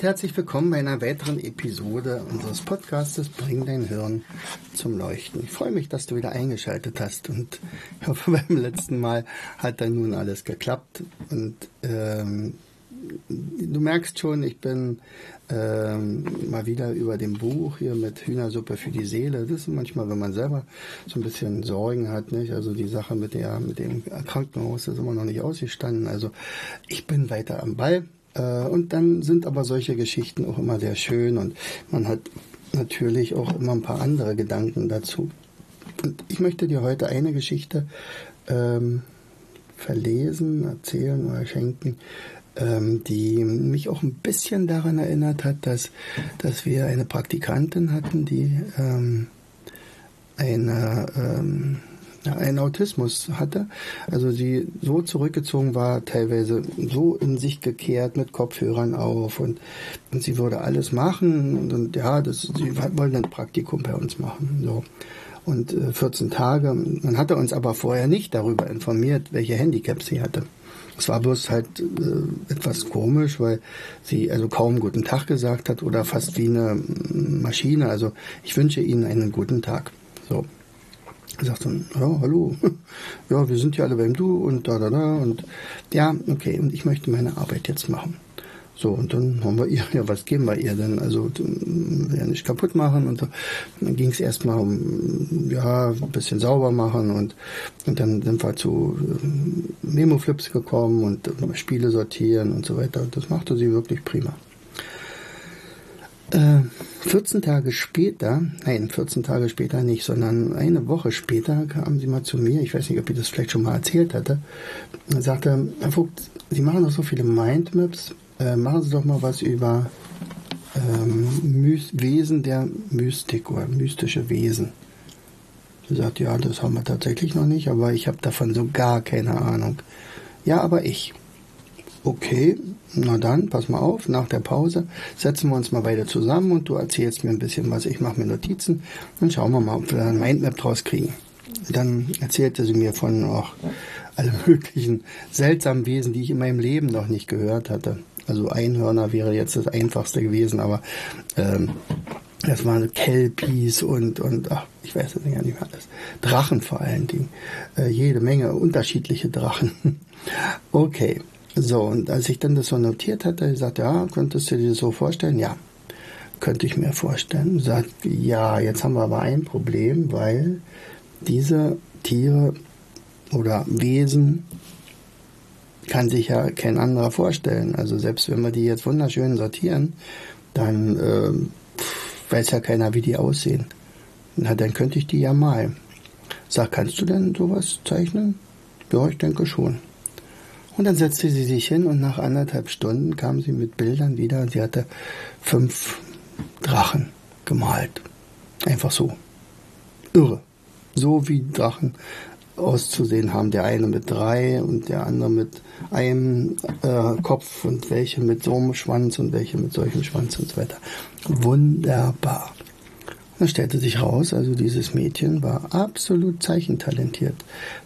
Und herzlich willkommen bei einer weiteren Episode unseres Podcastes Bring dein Hirn zum Leuchten. Ich freue mich, dass du wieder eingeschaltet hast und ich hoffe, beim letzten Mal hat dann nun alles geklappt und ähm, du merkst schon, ich bin ähm, mal wieder über dem Buch hier mit Hühnersuppe für die Seele. Das ist manchmal, wenn man selber so ein bisschen Sorgen hat, nicht? Also die Sache mit der, mit dem Krankenhaus ist immer noch nicht ausgestanden. Also ich bin weiter am Ball und dann sind aber solche Geschichten auch immer sehr schön und man hat natürlich auch immer ein paar andere Gedanken dazu. Und ich möchte dir heute eine Geschichte ähm, verlesen, erzählen oder schenken, ähm, die mich auch ein bisschen daran erinnert hat, dass, dass wir eine Praktikantin hatten, die ähm, eine ähm, einen Autismus hatte. Also sie so zurückgezogen war, teilweise so in sich gekehrt mit Kopfhörern auf und, und sie würde alles machen und, und ja, das, sie wollte ein Praktikum bei uns machen. So. Und äh, 14 Tage. Man hatte uns aber vorher nicht darüber informiert, welche Handicaps sie hatte. Es war bloß halt äh, etwas komisch, weil sie also kaum guten Tag gesagt hat oder fast wie eine Maschine. Also ich wünsche Ihnen einen guten Tag. So. Sagt dann, ja, hallo, ja, wir sind ja alle beim Du und da, da, da und ja, okay, und ich möchte meine Arbeit jetzt machen. So, und dann haben wir ihr, ja, was geben wir ihr denn? Also, ja nicht kaputt machen und dann ging es erstmal um, ja, ein bisschen sauber machen und, und dann sind wir zu äh, Memo-Flips gekommen und äh, Spiele sortieren und so weiter. Das machte sie wirklich prima. 14 äh, Tage später, nein, 14 Tage später nicht, sondern eine Woche später kam sie mal zu mir, ich weiß nicht, ob ich das vielleicht schon mal erzählt hatte, und sagte, Herr Vogt, Sie machen doch so viele Mindmaps, äh, machen Sie doch mal was über ähm, Wesen der Mystik oder mystische Wesen. Sie sagt, ja, das haben wir tatsächlich noch nicht, aber ich habe davon so gar keine Ahnung. Ja, aber ich. Okay, na dann, pass mal auf, nach der Pause setzen wir uns mal beide zusammen und du erzählst mir ein bisschen was. Ich mache mir Notizen und schauen wir mal, ob wir ein Mindmap draus kriegen. Dann erzählte sie mir von auch alle möglichen seltsamen Wesen, die ich in meinem Leben noch nicht gehört hatte. Also Einhörner wäre jetzt das einfachste gewesen, aber ähm, das waren Kelpies und, und ach, ich weiß es gar nicht mehr alles. Drachen vor allen Dingen. Äh, jede Menge unterschiedliche Drachen. okay. So, und als ich dann das so notiert hatte, sagte, ja, könntest du dir das so vorstellen? Ja, könnte ich mir vorstellen. Sagt, ja, jetzt haben wir aber ein Problem, weil diese Tiere oder Wesen kann sich ja kein anderer vorstellen. Also selbst wenn wir die jetzt wunderschön sortieren, dann äh, weiß ja keiner, wie die aussehen. Na, dann könnte ich die ja malen. Sag, kannst du denn sowas zeichnen? Ja, ich denke schon. Und dann setzte sie sich hin und nach anderthalb Stunden kam sie mit Bildern wieder und sie hatte fünf Drachen gemalt. Einfach so. Irre. So wie Drachen auszusehen haben. Der eine mit drei und der andere mit einem äh, Kopf und welche mit so einem Schwanz und welche mit solchem Schwanz und so weiter. Wunderbar. dann stellte sich raus, also dieses Mädchen war absolut zeichentalentiert.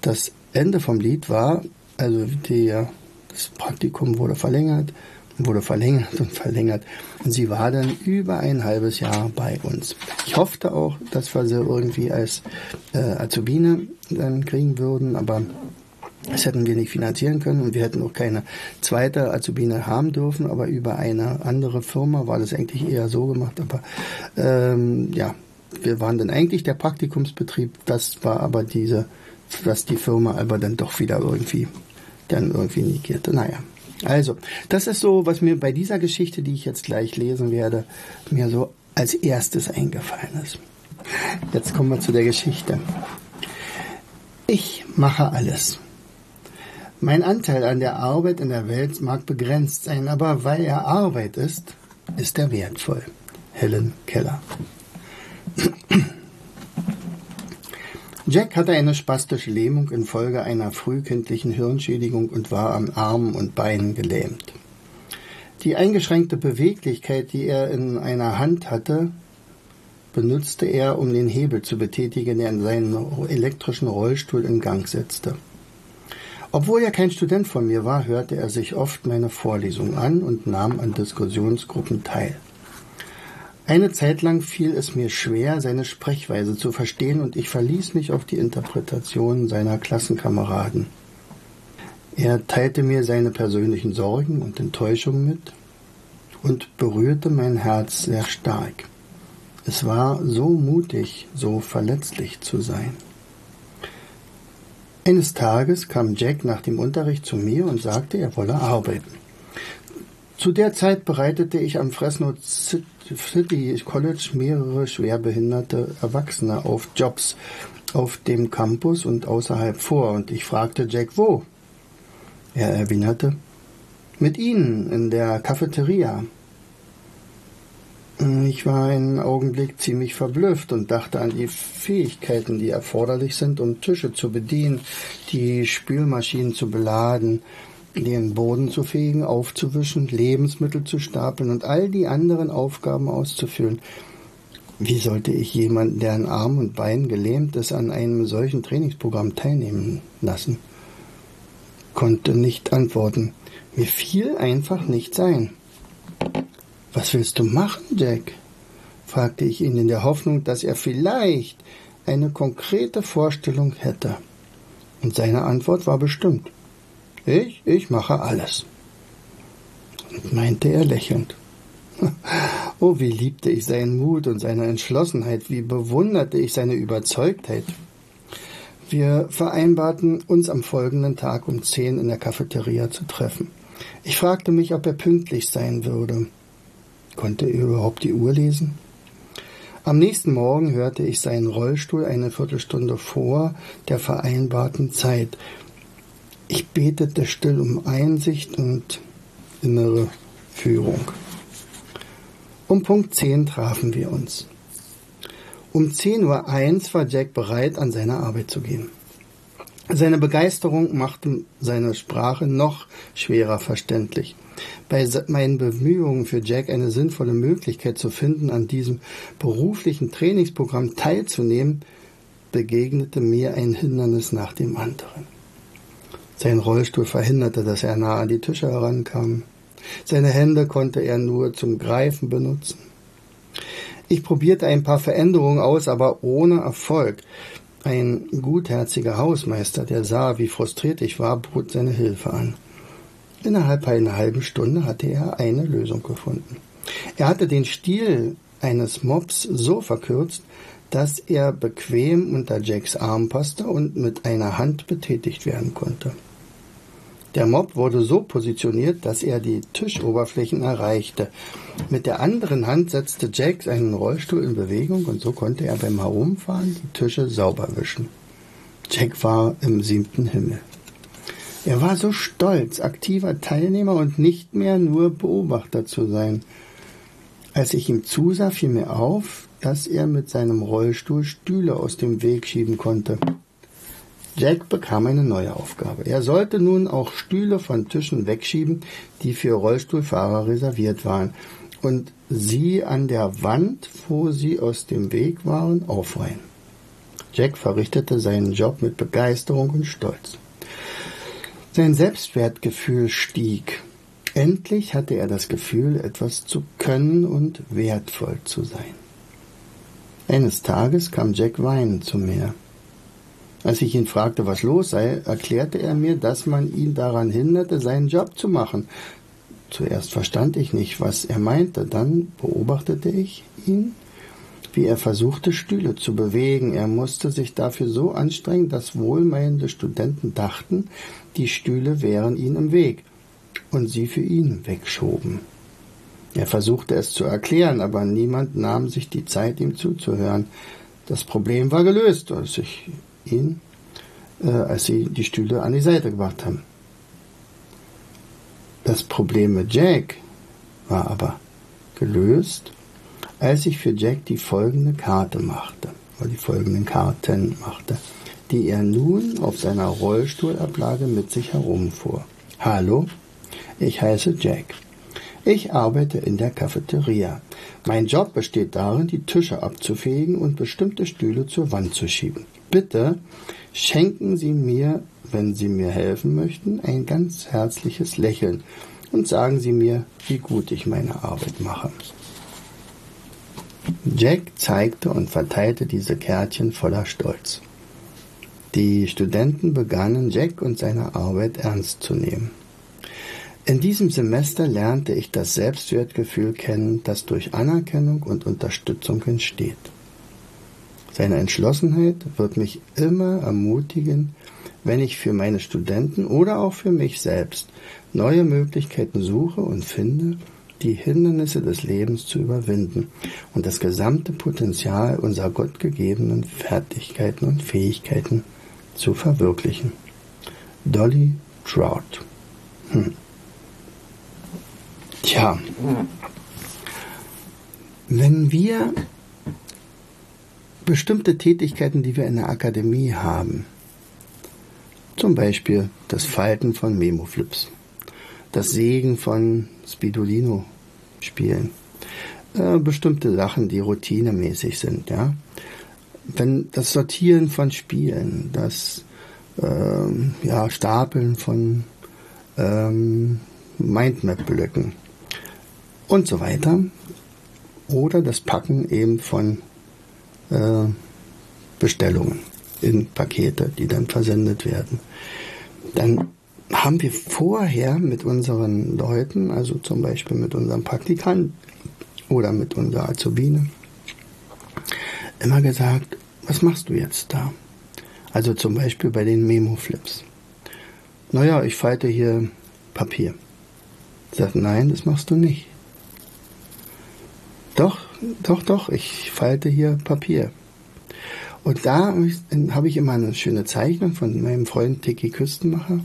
Das Ende vom Lied war, also die, das Praktikum wurde verlängert, wurde verlängert und verlängert. Und sie war dann über ein halbes Jahr bei uns. Ich hoffte auch, dass wir sie irgendwie als äh, Azubine dann kriegen würden, aber das hätten wir nicht finanzieren können und wir hätten auch keine zweite Azubine haben dürfen, aber über eine andere Firma war das eigentlich eher so gemacht. Aber ähm, ja, wir waren dann eigentlich der Praktikumsbetrieb, das war aber diese, was die Firma aber dann doch wieder irgendwie dann irgendwie negierte. Naja. Also, das ist so, was mir bei dieser Geschichte, die ich jetzt gleich lesen werde, mir so als erstes eingefallen ist. Jetzt kommen wir zu der Geschichte. Ich mache alles. Mein Anteil an der Arbeit in der Welt mag begrenzt sein, aber weil er Arbeit ist, ist er wertvoll. Helen Keller. Jack hatte eine spastische Lähmung infolge einer frühkindlichen Hirnschädigung und war an Armen und Beinen gelähmt. Die eingeschränkte Beweglichkeit, die er in einer Hand hatte, benutzte er, um den Hebel zu betätigen, der in seinen elektrischen Rollstuhl in Gang setzte. Obwohl er kein Student von mir war, hörte er sich oft meine Vorlesungen an und nahm an Diskussionsgruppen teil. Eine Zeit lang fiel es mir schwer, seine Sprechweise zu verstehen, und ich verließ mich auf die Interpretation seiner Klassenkameraden. Er teilte mir seine persönlichen Sorgen und Enttäuschungen mit und berührte mein Herz sehr stark. Es war so mutig, so verletzlich zu sein. Eines Tages kam Jack nach dem Unterricht zu mir und sagte, er wolle arbeiten. Zu der Zeit bereitete ich am Fresno City College mehrere schwerbehinderte Erwachsene auf Jobs auf dem Campus und außerhalb vor und ich fragte Jack wo. Er erwiderte, mit Ihnen in der Cafeteria. Ich war einen Augenblick ziemlich verblüfft und dachte an die Fähigkeiten, die erforderlich sind, um Tische zu bedienen, die Spülmaschinen zu beladen, den Boden zu fegen, aufzuwischen, Lebensmittel zu stapeln und all die anderen Aufgaben auszuführen. Wie sollte ich jemanden, der an Arm und Bein gelähmt ist, an einem solchen Trainingsprogramm teilnehmen lassen? Konnte nicht antworten. Mir fiel einfach nicht sein. Was willst du machen, Jack? fragte ich ihn in der Hoffnung, dass er vielleicht eine konkrete Vorstellung hätte. Und seine Antwort war bestimmt. Ich, ich mache alles. Und meinte er lächelnd. Oh, wie liebte ich seinen Mut und seine Entschlossenheit, wie bewunderte ich seine Überzeugtheit. Wir vereinbarten, uns am folgenden Tag um zehn in der Cafeteria zu treffen. Ich fragte mich, ob er pünktlich sein würde. Konnte er überhaupt die Uhr lesen? Am nächsten Morgen hörte ich seinen Rollstuhl eine Viertelstunde vor der vereinbarten Zeit. Ich betete still um Einsicht und innere Führung. Um Punkt 10 trafen wir uns. Um 10.01 Uhr war Jack bereit, an seine Arbeit zu gehen. Seine Begeisterung machte seine Sprache noch schwerer verständlich. Bei meinen Bemühungen für Jack eine sinnvolle Möglichkeit zu finden, an diesem beruflichen Trainingsprogramm teilzunehmen, begegnete mir ein Hindernis nach dem anderen. Sein Rollstuhl verhinderte, dass er nah an die Tische herankam. Seine Hände konnte er nur zum Greifen benutzen. Ich probierte ein paar Veränderungen aus, aber ohne Erfolg. Ein gutherziger Hausmeister, der sah, wie frustriert ich war, bot seine Hilfe an. Innerhalb einer halben Stunde hatte er eine Lösung gefunden. Er hatte den Stiel eines Mops so verkürzt, dass er bequem unter Jacks Arm passte und mit einer Hand betätigt werden konnte. Der Mob wurde so positioniert, dass er die Tischoberflächen erreichte. Mit der anderen Hand setzte Jack seinen Rollstuhl in Bewegung und so konnte er beim Herumfahren die Tische sauber wischen. Jack war im siebten Himmel. Er war so stolz, aktiver Teilnehmer und nicht mehr nur Beobachter zu sein. Als ich ihm zusah, fiel mir auf, dass er mit seinem Rollstuhl Stühle aus dem Weg schieben konnte. Jack bekam eine neue Aufgabe. Er sollte nun auch Stühle von Tischen wegschieben, die für Rollstuhlfahrer reserviert waren, und sie an der Wand, wo sie aus dem Weg waren, aufreihen. Jack verrichtete seinen Job mit Begeisterung und Stolz. Sein Selbstwertgefühl stieg. Endlich hatte er das Gefühl, etwas zu können und wertvoll zu sein. Eines Tages kam Jack weinend zu mir. Als ich ihn fragte, was los sei, erklärte er mir, dass man ihn daran hinderte, seinen Job zu machen. Zuerst verstand ich nicht, was er meinte, dann beobachtete ich ihn wie er versuchte, Stühle zu bewegen. Er musste sich dafür so anstrengen, dass wohlmeinende Studenten dachten, die Stühle wären ihm im Weg und sie für ihn wegschoben. Er versuchte es zu erklären, aber niemand nahm sich die Zeit, ihm zuzuhören. Das Problem war gelöst, als ich ihn, äh, als sie die Stühle an die Seite gebracht haben. Das Problem mit Jack war aber gelöst, als ich für Jack die folgende Karte machte, oder die folgenden Karten machte, die er nun auf seiner Rollstuhlablage mit sich herumfuhr. Hallo, ich heiße Jack. Ich arbeite in der Cafeteria. Mein Job besteht darin, die Tische abzufegen und bestimmte Stühle zur Wand zu schieben. Bitte schenken Sie mir, wenn Sie mir helfen möchten, ein ganz herzliches Lächeln und sagen Sie mir, wie gut ich meine Arbeit mache. Jack zeigte und verteilte diese Kärtchen voller Stolz. Die Studenten begannen Jack und seine Arbeit ernst zu nehmen. In diesem Semester lernte ich das Selbstwertgefühl kennen, das durch Anerkennung und Unterstützung entsteht. Seine Entschlossenheit wird mich immer ermutigen, wenn ich für meine Studenten oder auch für mich selbst neue Möglichkeiten suche und finde, die Hindernisse des Lebens zu überwinden und das gesamte Potenzial unserer gottgegebenen Fertigkeiten und Fähigkeiten zu verwirklichen. Dolly Trout. Hm. Tja, wenn wir bestimmte Tätigkeiten, die wir in der Akademie haben, zum Beispiel das Falten von Memoflips, das Sägen von Spidolino-Spielen, äh, bestimmte Sachen, die routinemäßig sind, ja. Wenn das Sortieren von Spielen, das äh, ja, Stapeln von ähm, Mindmap-Blöcken, und so weiter. Oder das Packen eben von äh, Bestellungen in Pakete, die dann versendet werden. Dann haben wir vorher mit unseren Leuten, also zum Beispiel mit unserem Praktikanten oder mit unserer Azubine, immer gesagt, was machst du jetzt da? Also zum Beispiel bei den Memo-Flips. Naja, ich falte hier Papier. Sagt, nein, das machst du nicht. Doch, doch, ich falte hier Papier. Und da habe ich immer eine schöne Zeichnung von meinem Freund Tiki Küstenmacher,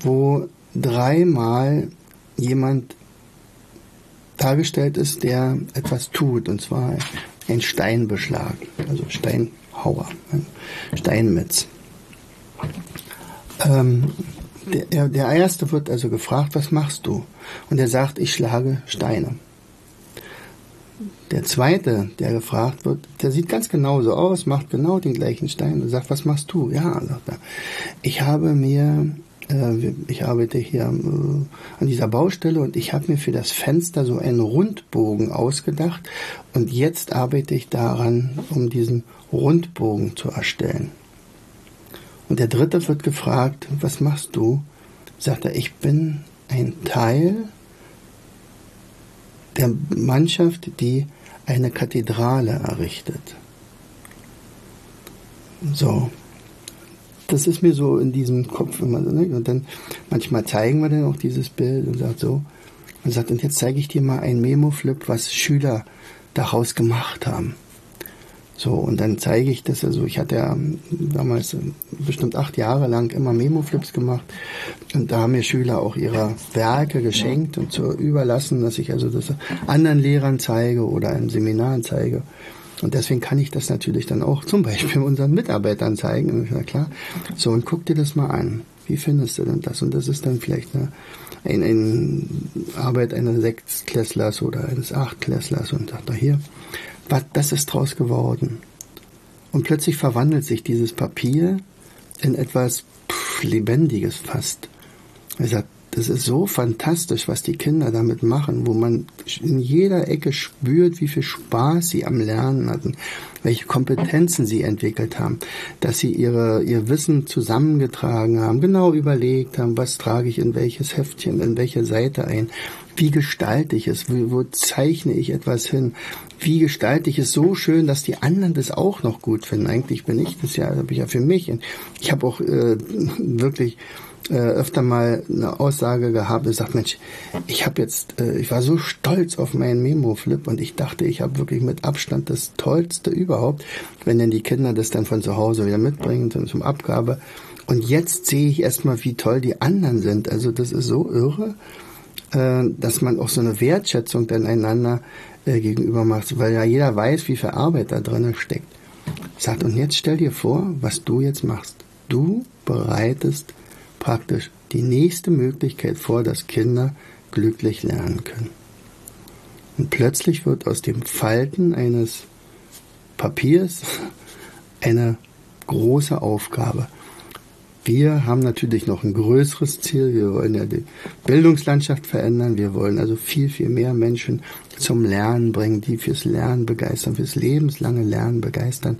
wo dreimal jemand dargestellt ist, der etwas tut, und zwar ein Steinbeschlag, also Steinhauer, ein Steinmetz. Ähm, der, der erste wird also gefragt, was machst du? Und er sagt, ich schlage Steine. Der zweite, der gefragt wird, der sieht ganz genauso aus, macht genau den gleichen Stein und sagt, was machst du? Ja, sagt er. Ich habe mir, äh, ich arbeite hier äh, an dieser Baustelle und ich habe mir für das Fenster so einen Rundbogen ausgedacht und jetzt arbeite ich daran, um diesen Rundbogen zu erstellen. Und der dritte wird gefragt, was machst du? Sagt er, ich bin ein Teil der Mannschaft, die eine Kathedrale errichtet. So. Das ist mir so in diesem Kopf immer so. Ne? Und dann manchmal zeigen wir dann auch dieses Bild und sagt so, und sagt, und jetzt zeige ich dir mal ein Memo-Flip, was Schüler daraus gemacht haben. So, und dann zeige ich das, also ich hatte ja damals bestimmt acht Jahre lang immer Memo-Flips gemacht und da haben mir Schüler auch ihre Werke geschenkt und zu überlassen, dass ich also das anderen Lehrern zeige oder in Seminaren zeige. Und deswegen kann ich das natürlich dann auch zum Beispiel unseren Mitarbeitern zeigen. Und na klar, so und guck dir das mal an. Wie findest du denn das? Und das ist dann vielleicht eine, eine, eine Arbeit eines Sechstklässlers oder eines Achtklässlers und sagt hier, was, ist draus geworden. Und plötzlich verwandelt sich dieses Papier in etwas pff, Lebendiges fast. Er sagt, das ist so fantastisch, was die Kinder damit machen, wo man in jeder Ecke spürt, wie viel Spaß sie am Lernen hatten, welche Kompetenzen sie entwickelt haben, dass sie ihre, ihr Wissen zusammengetragen haben, genau überlegt haben, was trage ich in welches Heftchen, in welche Seite ein, wie gestalte ich es, wo, wo zeichne ich etwas hin, wie gestalte ich es so schön, dass die anderen das auch noch gut finden. Eigentlich bin ich das ja, habe ich ja für mich. Ich habe auch äh, wirklich äh, öfter mal eine Aussage gehabt und sagt, Mensch, ich habe jetzt, äh, ich war so stolz auf meinen Memo-Flip und ich dachte, ich habe wirklich mit Abstand das Tollste überhaupt, wenn denn die Kinder das dann von zu Hause wieder mitbringen zum, zum Abgabe. Und jetzt sehe ich erstmal, wie toll die anderen sind. Also das ist so irre. äh, dass man auch so eine Wertschätzung dann einander äh, gegenüber macht, weil ja jeder weiß, wie viel Arbeit da drin steckt. Sagt, und jetzt stell dir vor, was du jetzt machst. Du bereitest praktisch die nächste Möglichkeit vor, dass Kinder glücklich lernen können. Und plötzlich wird aus dem Falten eines Papiers eine große Aufgabe. Wir haben natürlich noch ein größeres Ziel. Wir wollen ja die Bildungslandschaft verändern. Wir wollen also viel, viel mehr Menschen zum Lernen bringen, die fürs Lernen begeistern, fürs lebenslange Lernen begeistern.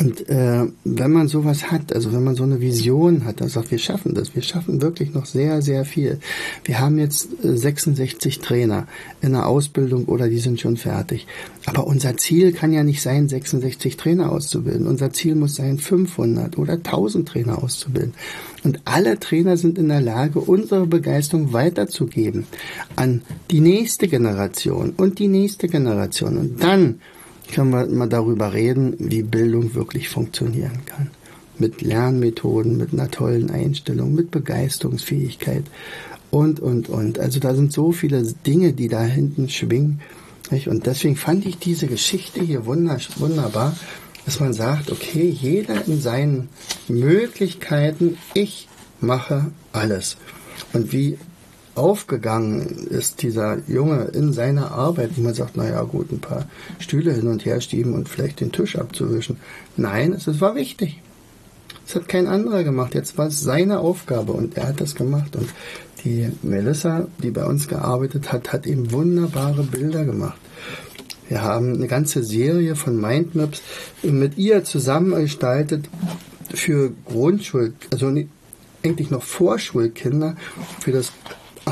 Und äh, wenn man sowas hat, also wenn man so eine Vision hat, dann sagt, wir schaffen das, wir schaffen wirklich noch sehr, sehr viel. Wir haben jetzt 66 äh, Trainer in der Ausbildung oder die sind schon fertig. Aber unser Ziel kann ja nicht sein, 66 Trainer auszubilden. Unser Ziel muss sein, 500 oder 1000 Trainer auszubilden. Und alle Trainer sind in der Lage, unsere Begeisterung weiterzugeben an die nächste Generation und die nächste Generation. Und dann können wir mal darüber reden, wie Bildung wirklich funktionieren kann. Mit Lernmethoden, mit einer tollen Einstellung, mit Begeisterungsfähigkeit und, und, und. Also da sind so viele Dinge, die da hinten schwingen. Und deswegen fand ich diese Geschichte hier wunderbar, dass man sagt, okay, jeder in seinen Möglichkeiten, ich mache alles. Und wie aufgegangen ist dieser Junge in seiner Arbeit, wo man sagt, naja gut, ein paar Stühle hin und her schieben und vielleicht den Tisch abzuwischen. Nein, es war wichtig. Es hat kein anderer gemacht. Jetzt war es seine Aufgabe und er hat das gemacht. Und die Melissa, die bei uns gearbeitet hat, hat ihm wunderbare Bilder gemacht. Wir haben eine ganze Serie von Mindmaps mit ihr zusammen gestaltet für Grundschul, also eigentlich noch Vorschulkinder, für das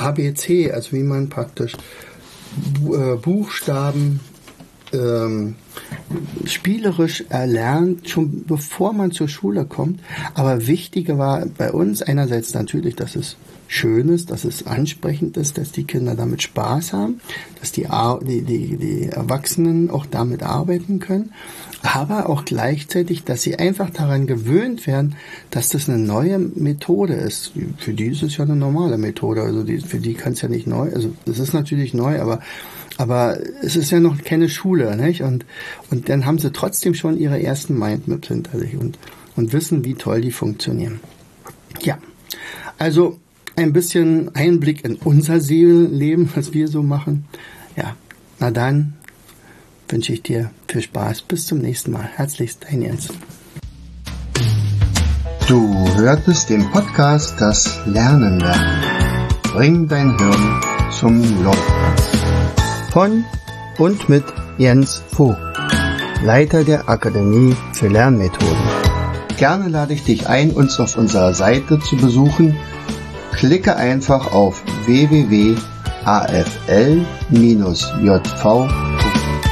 ABC, also wie man praktisch äh, Buchstaben ähm, spielerisch erlernt, schon bevor man zur Schule kommt. Aber wichtiger war bei uns einerseits natürlich, dass es schön ist, dass es ansprechend ist, dass die Kinder damit Spaß haben, dass die, die, die, die Erwachsenen auch damit arbeiten können, aber auch gleichzeitig, dass sie einfach daran gewöhnt werden, dass das eine neue Methode ist. Für die ist es ja eine normale Methode, also die, für die kann es ja nicht neu, also es ist natürlich neu, aber aber es ist ja noch keine Schule, nicht? Und, und dann haben sie trotzdem schon ihre ersten Mindmaps hinter sich und, und wissen, wie toll die funktionieren. Ja. Also, ein bisschen Einblick in unser Seelenleben, was wir so machen. Ja, na dann wünsche ich dir viel Spaß. Bis zum nächsten Mal. Herzlichst, dein Jens. Du hörtest den Podcast Das Lernen lernen. Bring dein Hirn zum Laufen. Von und mit Jens Vogt, Leiter der Akademie für Lernmethoden. Gerne lade ich dich ein, uns auf unserer Seite zu besuchen Klicke einfach auf